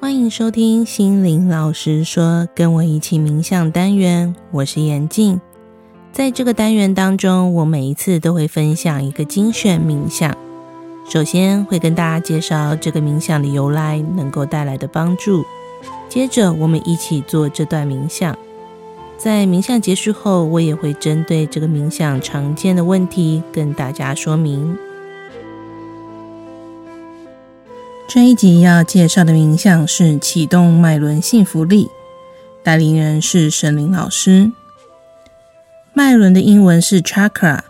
欢迎收听心灵老师说，跟我一起冥想单元，我是严静。在这个单元当中，我每一次都会分享一个精选冥想。首先会跟大家介绍这个冥想的由来，能够带来的帮助。接着我们一起做这段冥想。在冥想结束后，我也会针对这个冥想常见的问题跟大家说明。这一集要介绍的冥想是启动脉轮幸福力，带领人是沈伶老师。脉轮的英文是 chakra，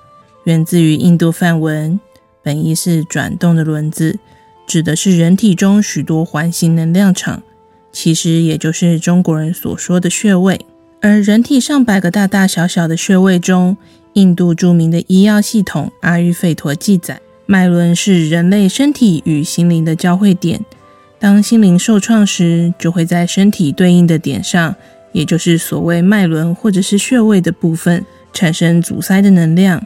源自于印度梵文，本意是转动的轮子，指的是人体中许多环形能量场，其实也就是中国人所说的穴位。而人体上百个大大小小的穴位中，印度著名的医药系统阿育吠陀记载。脉轮是人类身体与心灵的交汇点，当心灵受创时，就会在身体对应的点上，也就是所谓脉轮或者是穴位的部分，产生阻塞的能量。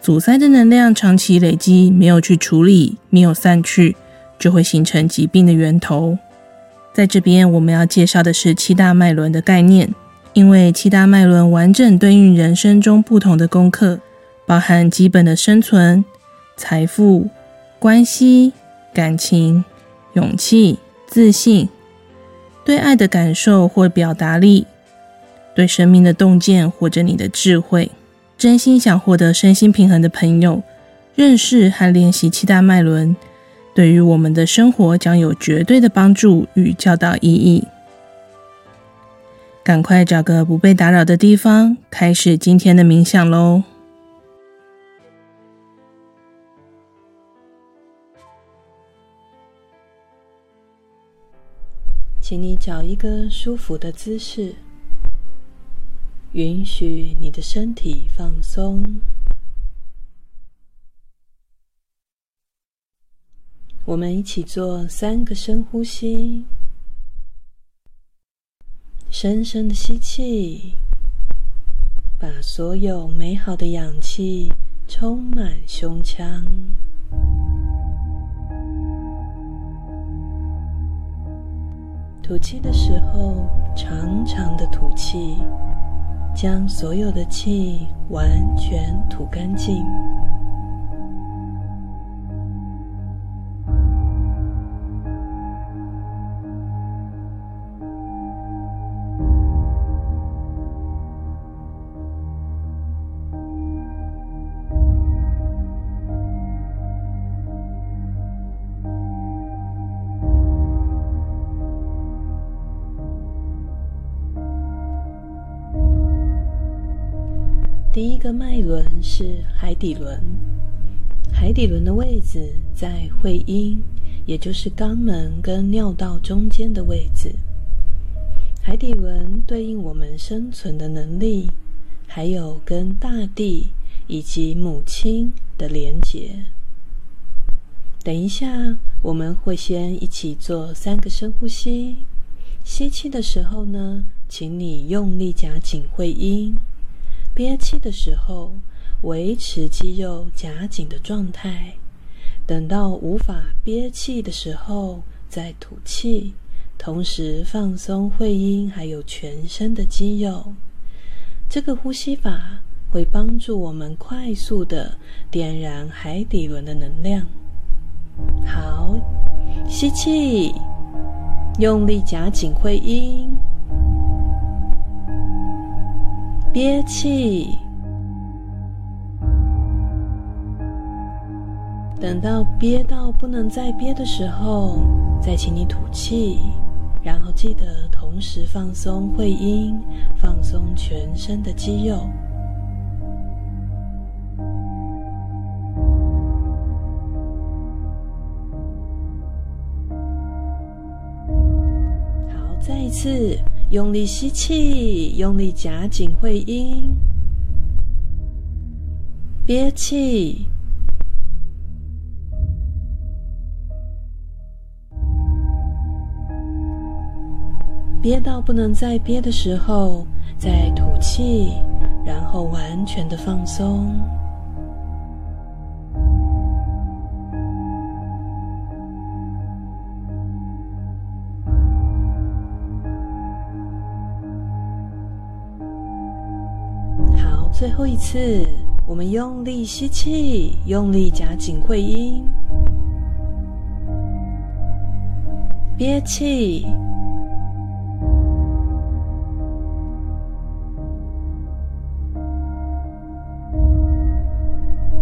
阻塞的能量长期累积，没有去处理，没有散去，就会形成疾病的源头。在这边，我们要介绍的是七大脉轮的概念，因为七大脉轮完整对应人生中不同的功课，包含基本的生存。财富、关系、感情、勇气、自信、对爱的感受或表达力、对生命的洞见或者你的智慧，真心想获得身心平衡的朋友，认识和练习七大脉轮，对于我们的生活将有绝对的帮助与教导意义。赶快找个不被打扰的地方，开始今天的冥想喽。请你找一个舒服的姿势，允许你的身体放松。我们一起做三个深呼吸，深深的吸气，把所有美好的氧气充满胸腔。吐气的时候，长长的吐气，将所有的气完全吐干净。的脉轮是海底轮，海底轮的位置在会阴，也就是肛门跟尿道中间的位置。海底轮对应我们生存的能力，还有跟大地以及母亲的连结。等一下，我们会先一起做三个深呼吸。吸气的时候呢，请你用力夹紧会阴。憋气的时候，维持肌肉夹紧的状态，等到无法憋气的时候再吐气，同时放松会阴还有全身的肌肉。这个呼吸法会帮助我们快速的点燃海底轮的能量。好，吸气，用力夹紧会阴。憋气，等到憋到不能再憋的时候，再请你吐气，然后记得同时放松会阴，放松全身的肌肉。好，再一次。用力吸气，用力夹紧会阴，憋气，憋到不能再憋的时候，再吐气，然后完全的放松。最后一次，我们用力吸气，用力夹紧会阴，憋气。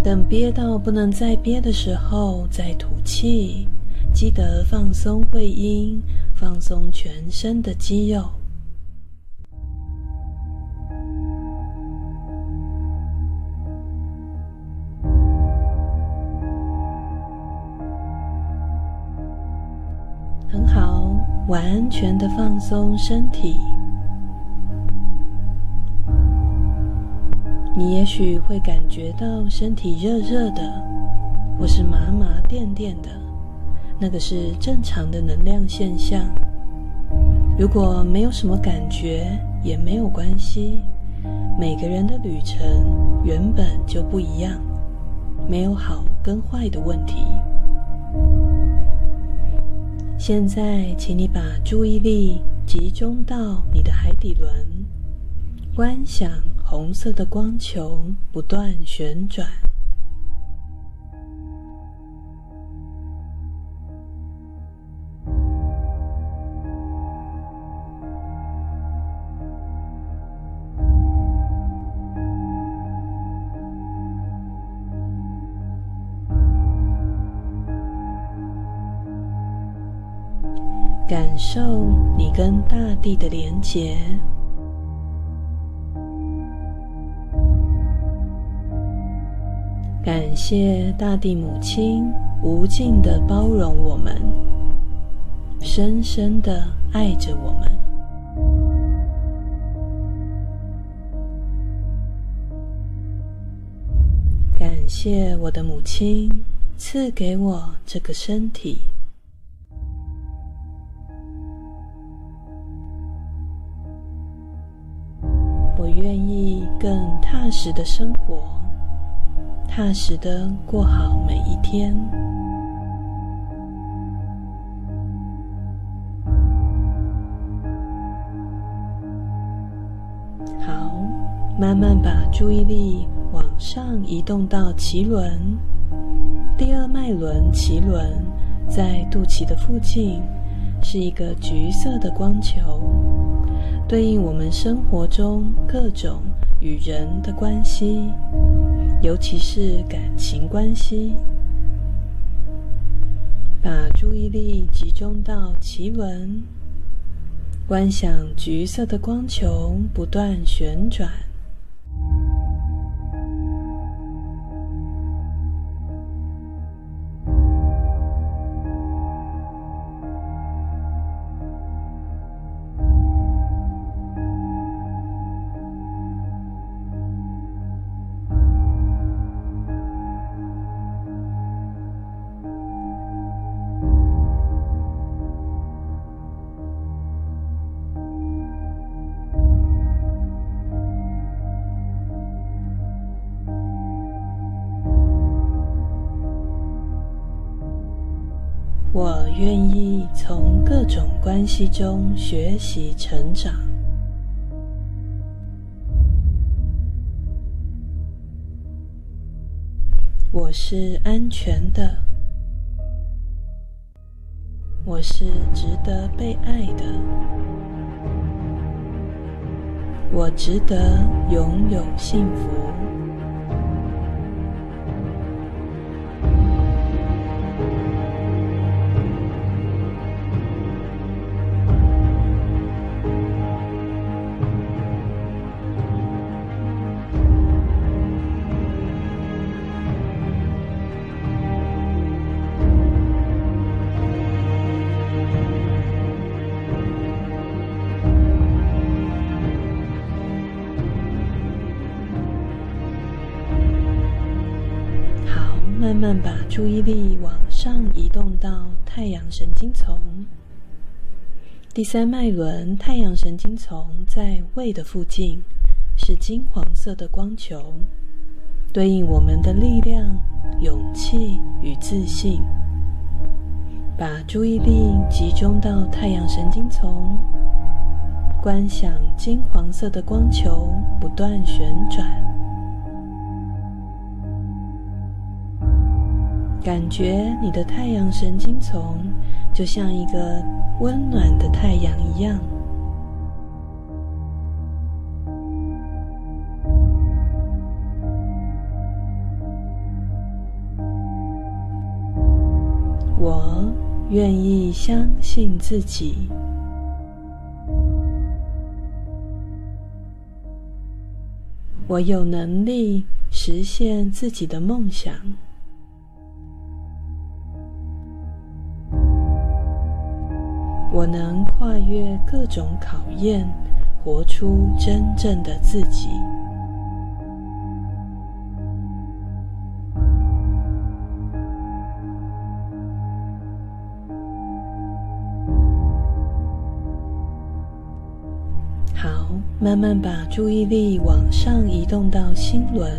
等憋到不能再憋的时候，再吐气。记得放松会阴，放松全身的肌肉。很好，完全的放松身体。你也许会感觉到身体热热的，或是麻麻电电的，那个是正常的能量现象。如果没有什么感觉，也没有关系。每个人的旅程原本就不一样，没有好跟坏的问题。现在，请你把注意力集中到你的海底轮，观想。红色的光球不断旋转，感受你跟大地的连结。感谢大地母亲无尽的包容我们，深深的爱着我们。感谢我的母亲赐给我这个身体，更踏实的生活。踏实的过好每一天。好，慢慢把注意力往上移动到脐轮，第二脉轮脐轮在肚脐的附近，是一个橘色的光球，对应我们生活中各种与人的关系。尤其是感情关系，把注意力集中到奇闻，观想橘色的光球不断旋转。愿意从各种关系中学习成长。我是安全的。我是值得被爱的。我值得拥有幸福。注意力往上移动到太阳神经丛，第三脉轮太阳神经丛在胃的附近，是金黄色的光球，对应我们的力量、勇气与自信。把注意力集中到太阳神经丛，观想金黄色的光球不断旋转。感觉你的太阳神经丛就像一个温暖的太阳一样。我愿意相信自己。我有能力实现自己的梦想。我能跨越各种考验，活出真正的自己。好慢慢把注意力往上移动到心轮，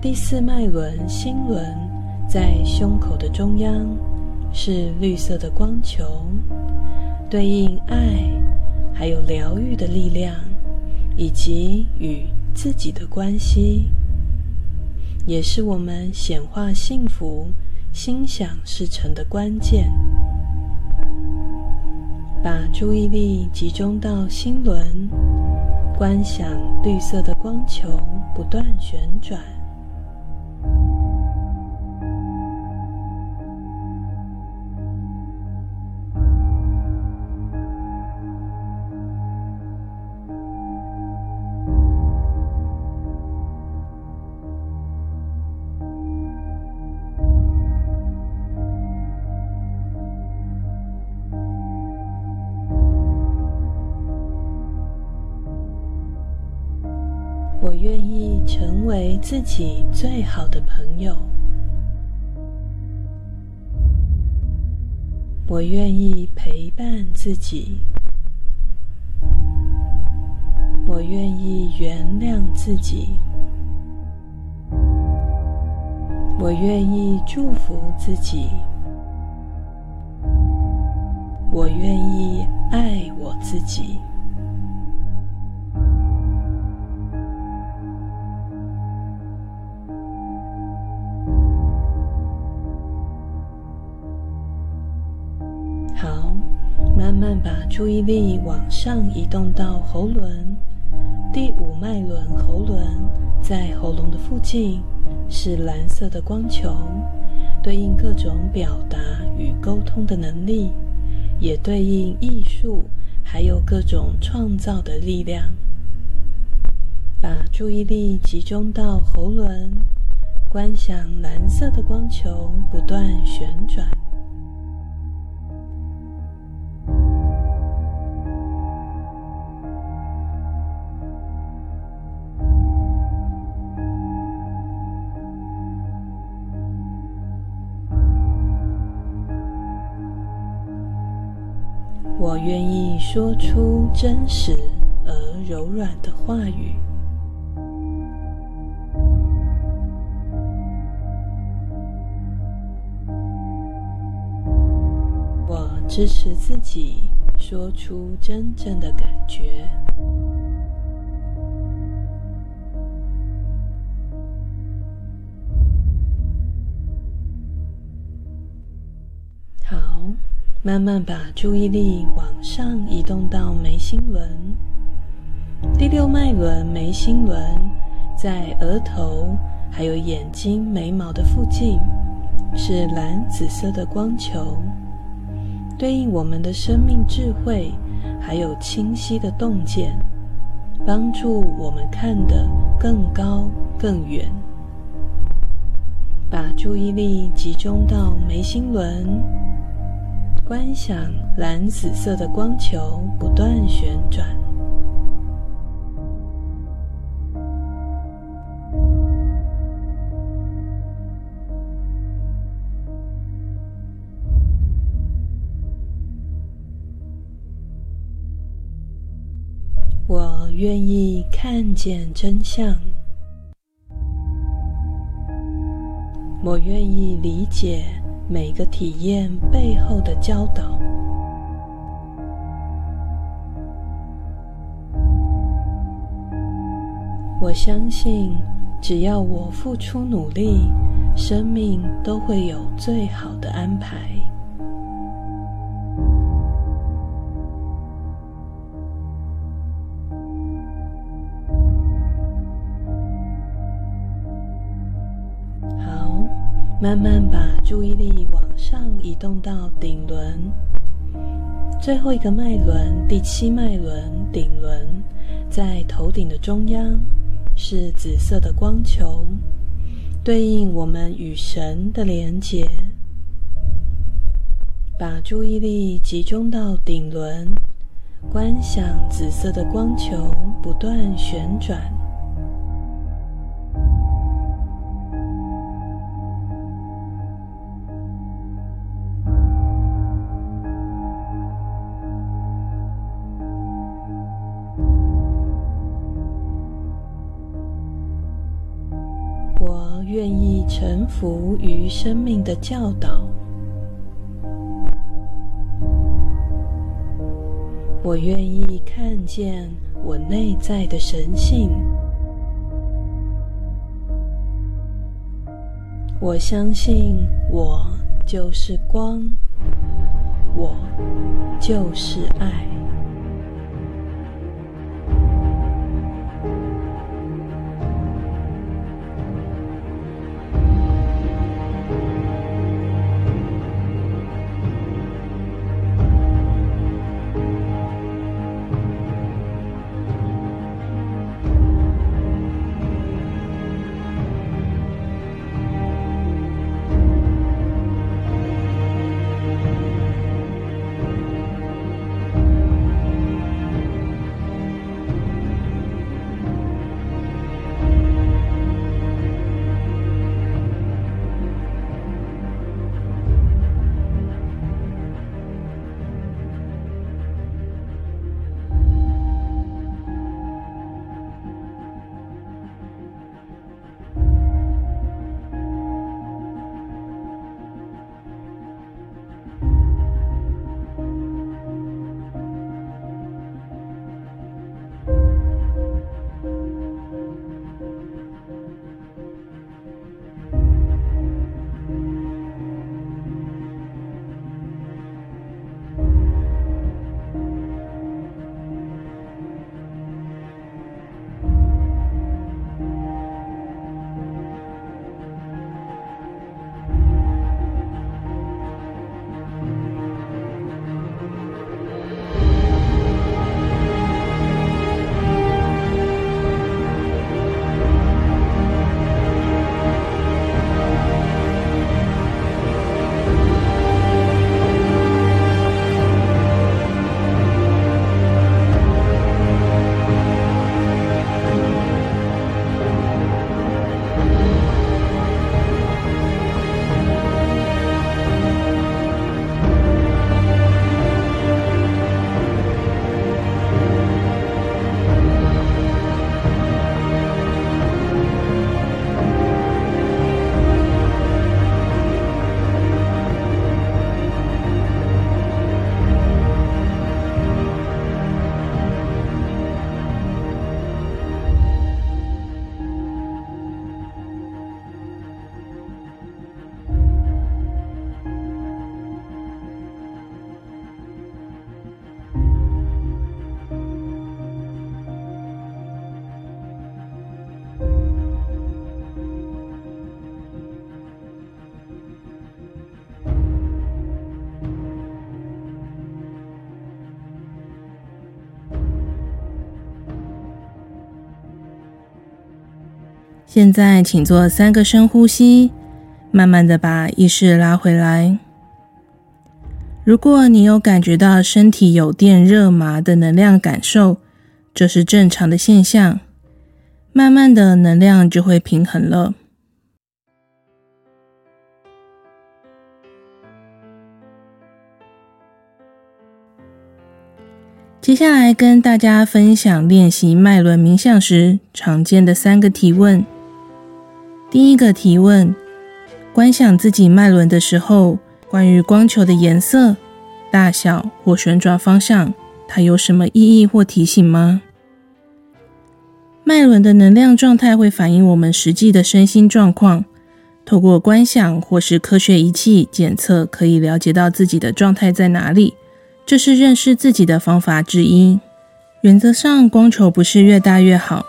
第四脉轮心轮在胸口的中央，是绿色的光球，对应爱，还有疗愈的力量，以及与自己的关系，也是我们显化幸福、心想事成的关键。把注意力集中到心轮，观想绿色的光球不断旋转。成为自己最好的朋友。我愿意陪伴自己。我愿意原谅自己。我愿意祝福自己。我愿意爱我自己。注意力往上移动到喉轮，第五脉轮喉轮在喉咙的附近，是蓝色的光球，对应各种表达与沟通的能力，也对应艺术，还有各种创造的力量。把注意力集中到喉轮，观想蓝色的光球不断旋转。说出真实而柔软的话语。我支持自己说出真正的感觉。好慢慢把注意力往上移动到眉心轮，第六脉轮眉心轮在额头，还有眼睛、眉毛的附近，是蓝紫色的光球，对应我们的生命智慧，还有清晰的洞见，帮助我们看得更高更远。把注意力集中到眉心轮。观想蓝紫色的光球不断旋转。我愿意看见真相。我愿意理解。每个体验背后的教导，我相信，只要我付出努力，生命都会有最好的安排。慢慢把注意力往上移动到顶轮，最后一个脉轮，第七脉轮，顶轮，在头顶的中央，是紫色的光球。对应我们与神的连结，把注意力集中到顶轮，观想紫色的光球不断旋转。臣服于生命的教导，我愿意看见我内在的神性，我相信我就是光，我就是爱。现在，请做三个深呼吸，慢慢的把意识拉回来。如果你有感觉到身体有电、热麻的能量感受，这是正常的现象。慢慢的，能量就会平衡了。接下来跟大家分享练习脉轮冥想时常见的三个提问。第一个提问：观想自己脉轮的时候，关于光球的颜色、大小或旋转方向，它有什么意义或提醒吗？脉轮的能量状态会反映我们实际的身心状况，透过观想或是科学仪器检测，可以了解到自己的状态在哪里。这是认识自己的方法之一。原则上，光球不是越大越好，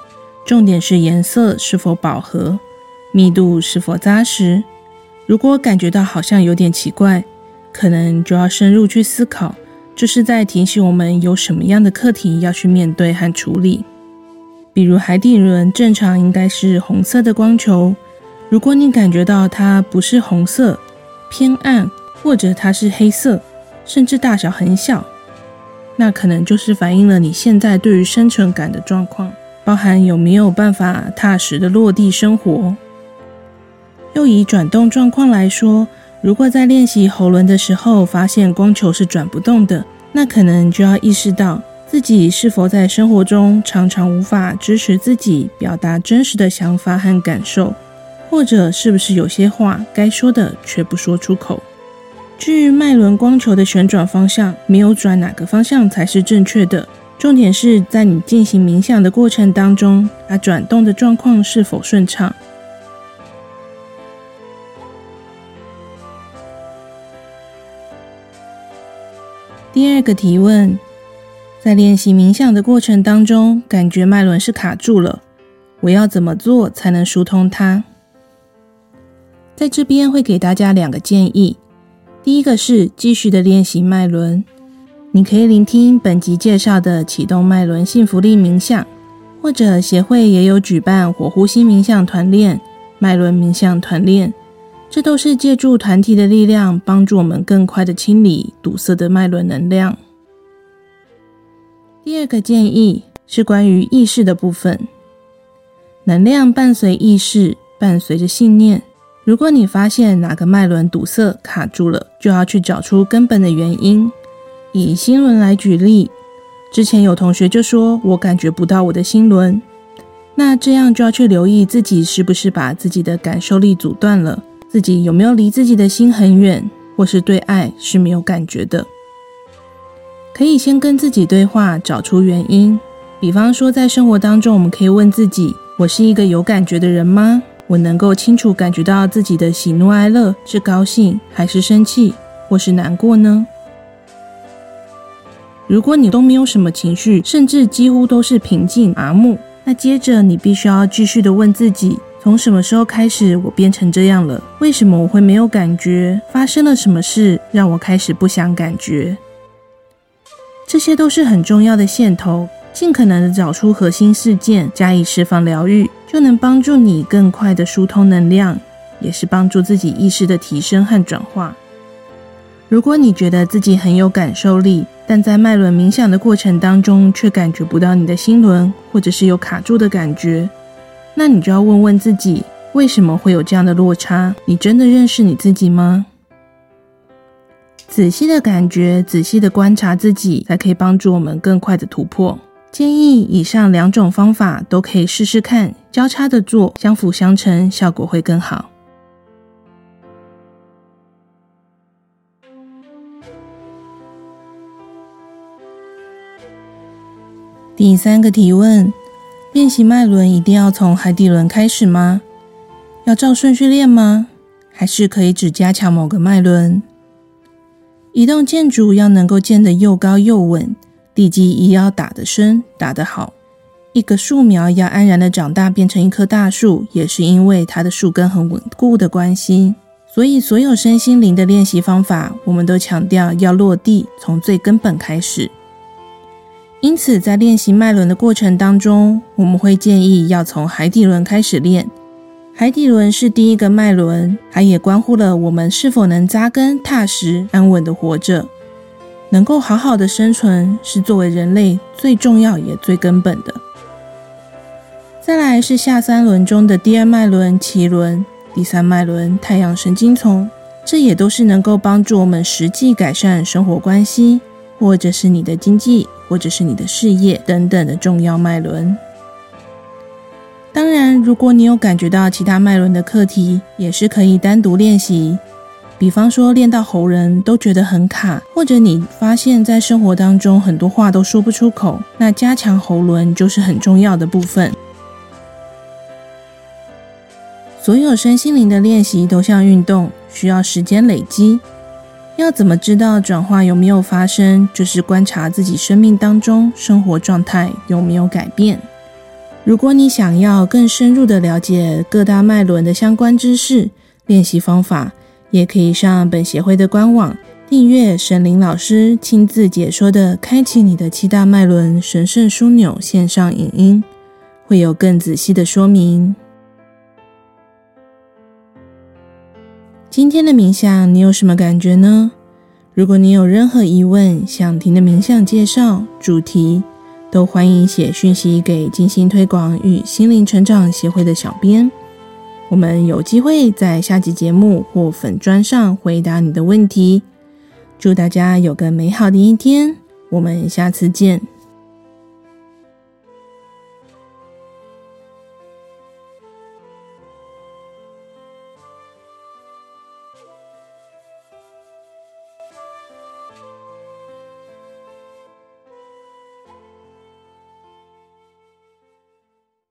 重点是颜色是否饱和，密度是否扎实。如果感觉到好像有点奇怪，可能就要深入去思考，这是在提醒我们有什么样的课题要去面对和处理。比如海底轮正常应该是红色的光球，如果你感觉到它不是红色，偏暗，或者它是黑色，甚至大小很小，那可能就是反映了你现在对于生存感的状况，包含有没有办法踏实的落地生活。又以转动状况来说，如果在练习喉轮的时候发现光球是转不动的，那可能就要意识到自己是否在生活中常常无法支持自己表达真实的想法和感受，或者是不是有些话该说的却不说出口。至于脉轮光球的旋转方向，没有转哪个方向才是正确的。重点是在你进行冥想的过程当中，它转动的状况是否顺畅。第二个提问，在练习冥想的过程当中，感觉脉轮是卡住了，我要怎么做才能疏通它？在这边会给大家两个建议。第一个是继续的练习脉轮，你可以聆听本集介绍的启动脉轮幸福力冥想，或者协会也有举办火呼吸冥想团练、脉轮冥想团练，这都是借助团体的力量，帮助我们更快的清理堵塞的脉轮能量。第二个建议是关于意识的部分，能量伴随意识，伴随着信念。如果你发现哪个脉轮堵塞卡住了，就要去找出根本的原因。以心轮来举例，之前有同学就说：“我感觉不到我的心轮。”那这样就要去留意自己是不是把自己的感受力阻断了，自己有没有离自己的心很远，或是对爱是没有感觉的。可以先跟自己对话，找出原因。比方说，在生活当中，我们可以问自己：“我是一个有感觉的人吗？”我能够清楚感觉到自己的喜怒哀乐，是高兴还是生气，或是难过呢？如果你都没有什么情绪，甚至几乎都是平静麻木，那接着你必须要继续的问自己：从什么时候开始我变成这样了？为什么我会没有感觉？发生了什么事让我开始不想感觉？这些都是很重要的线头。尽可能的找出核心事件，加以释放疗愈，就能帮助你更快的疏通能量，也是帮助自己意识的提升和转化。如果你觉得自己很有感受力，但在脉轮冥想的过程当中却感觉不到你的心轮，或者是有卡住的感觉，那你就要问问自己，为什么会有这样的落差？你真的认识你自己吗？仔细的感觉，仔细的观察自己，才可以帮助我们更快的突破。建议以上两种方法都可以试试看，交叉的做，相辅相成，效果会更好。第三个提问：练习脉轮一定要从海底轮开始吗？要照顺序练吗？还是可以只加强某个脉轮？一栋建筑要能够建得又高又稳。地基也要打得深，打得好。一个树苗要安然的长大，变成一棵大树，也是因为它的树根很稳固的关系。所以，所有身心灵的练习方法，我们都强调要落地，从最根本开始。因此，在练习脉轮的过程当中，我们会建议要从海底轮开始练。海底轮是第一个脉轮，它也关乎了我们是否能扎根、踏实、安稳的活着。能够好好的生存，是作为人类最重要也最根本的。再来是下三轮中的第二脉轮脐轮，第三脉轮太阳神经丛，这也都是能够帮助我们实际改善生活关系，或者是你的经济，或者是你的事业等等的重要脉轮。当然，如果你有感觉到其他脉轮的课题，也是可以单独练习。比方说，练到喉轮都觉得很卡，或者你发现在生活当中很多话都说不出口，那加强喉轮就是很重要的部分。所有身心灵的练习都像运动，需要时间累积。要怎么知道转化有没有发生？就是观察自己生命当中生活状态有没有改变。如果你想要更深入的了解各大脉轮的相关知识、练习方法，也可以上本协会的官网订阅神灵老师亲自解说的《开启你的七大脉轮神圣枢纽》线上影音，会有更仔细的说明。今天的冥想，你有什么感觉呢？如果你有任何疑问，想听的冥想介绍、主题，都欢迎写讯息给静心推广与心灵成长协会的小编。我们有机会在下集节目或粉砖上回答你的问题。祝大家有个美好的一天，我们下次见。